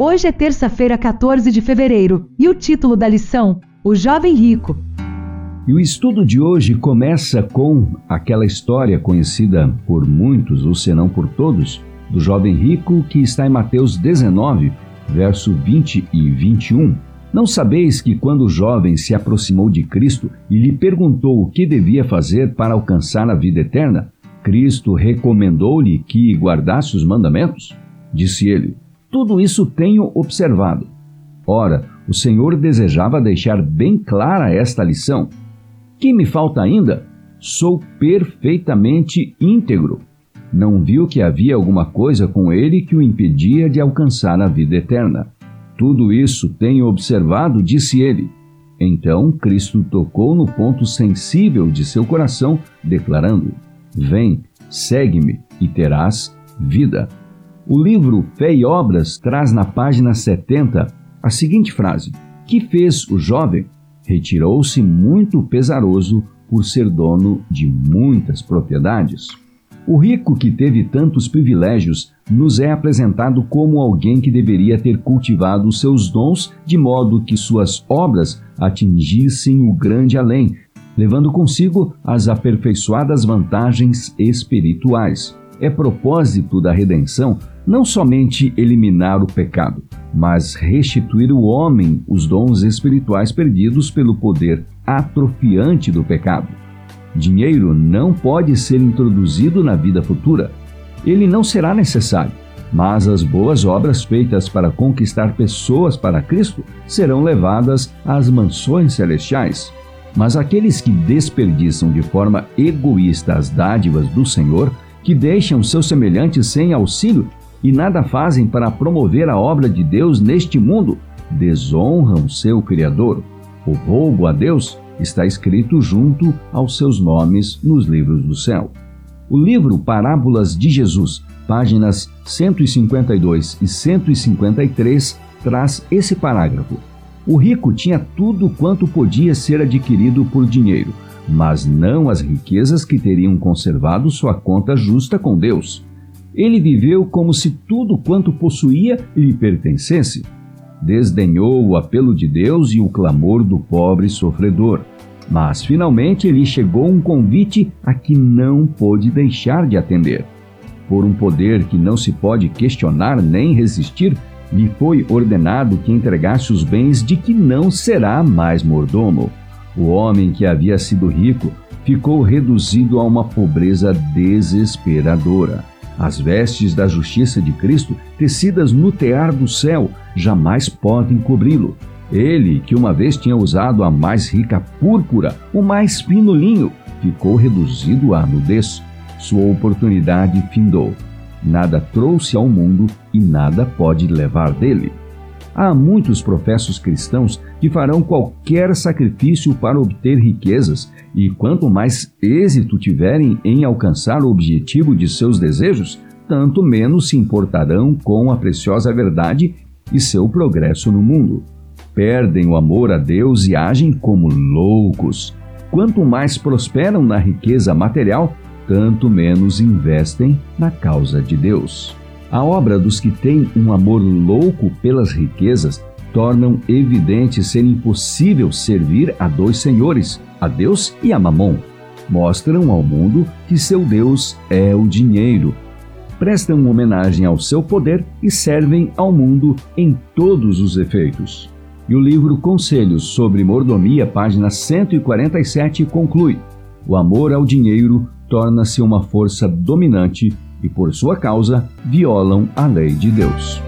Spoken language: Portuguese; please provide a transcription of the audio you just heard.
Hoje é terça-feira, 14 de fevereiro, e o título da lição: O Jovem Rico. E o estudo de hoje começa com aquela história conhecida por muitos, ou se não por todos, do jovem rico que está em Mateus 19, verso 20 e 21. Não sabeis que quando o jovem se aproximou de Cristo e lhe perguntou o que devia fazer para alcançar a vida eterna, Cristo recomendou-lhe que guardasse os mandamentos? Disse ele: Tudo isso tenho observado. Ora, o Senhor desejava deixar bem clara esta lição. Que me falta ainda? Sou perfeitamente íntegro. Não viu que havia alguma coisa com ele que o impedia de alcançar a vida eterna. Tudo isso tenho observado, disse ele. Então Cristo tocou no ponto sensível de seu coração, declarando: Vem, segue-me e terás vida. O livro Fé e Obras traz na página 70 a seguinte frase: Que fez o jovem? Retirou-se muito pesaroso por ser dono de muitas propriedades. O rico que teve tantos privilégios nos é apresentado como alguém que deveria ter cultivado seus dons de modo que suas obras atingissem o grande além, levando consigo as aperfeiçoadas vantagens espirituais. É propósito da redenção não somente eliminar o pecado, mas restituir o homem os dons espirituais perdidos pelo poder atrofiante do pecado. Dinheiro não pode ser introduzido na vida futura. Ele não será necessário, mas as boas obras feitas para conquistar pessoas para Cristo serão levadas às mansões celestiais. Mas aqueles que desperdiçam de forma egoísta as dádivas do Senhor, que deixam seus semelhantes sem auxílio e nada fazem para promover a obra de Deus neste mundo, desonram seu Criador. O roubo a Deus está escrito junto aos seus nomes nos livros do céu. O livro Parábolas de Jesus, páginas 152 e 153, traz esse parágrafo. O rico tinha tudo quanto podia ser adquirido por dinheiro, mas não as riquezas que teriam conservado sua conta justa com Deus. Ele viveu como se tudo quanto possuía lhe pertencesse desdenhou o apelo de Deus e o clamor do pobre sofredor. Mas finalmente lhe chegou um convite a que não pôde deixar de atender. Por um poder que não se pode questionar nem resistir, lhe foi ordenado que entregasse os bens de que não será mais mordomo. O homem que havia sido rico ficou reduzido a uma pobreza desesperadora. As vestes da justiça de Cristo, tecidas no tear do céu, jamais podem cobri-lo. Ele, que uma vez tinha usado a mais rica púrpura, o mais fino linho, ficou reduzido à nudez. Sua oportunidade findou. Nada trouxe ao mundo e nada pode levar dele. Há muitos professos cristãos que farão qualquer sacrifício para obter riquezas, e quanto mais êxito tiverem em alcançar o objetivo de seus desejos, tanto menos se importarão com a preciosa verdade e seu progresso no mundo. Perdem o amor a Deus e agem como loucos. Quanto mais prosperam na riqueza material, tanto menos investem na causa de Deus. A obra dos que têm um amor louco pelas riquezas tornam evidente ser impossível servir a dois senhores, a Deus e a Mamon. Mostram ao mundo que seu Deus é o dinheiro. Prestam homenagem ao seu poder e servem ao mundo em todos os efeitos. E o livro Conselhos sobre Mordomia, página 147, conclui: O amor ao dinheiro torna-se uma força dominante e, por sua causa, violam a lei de Deus.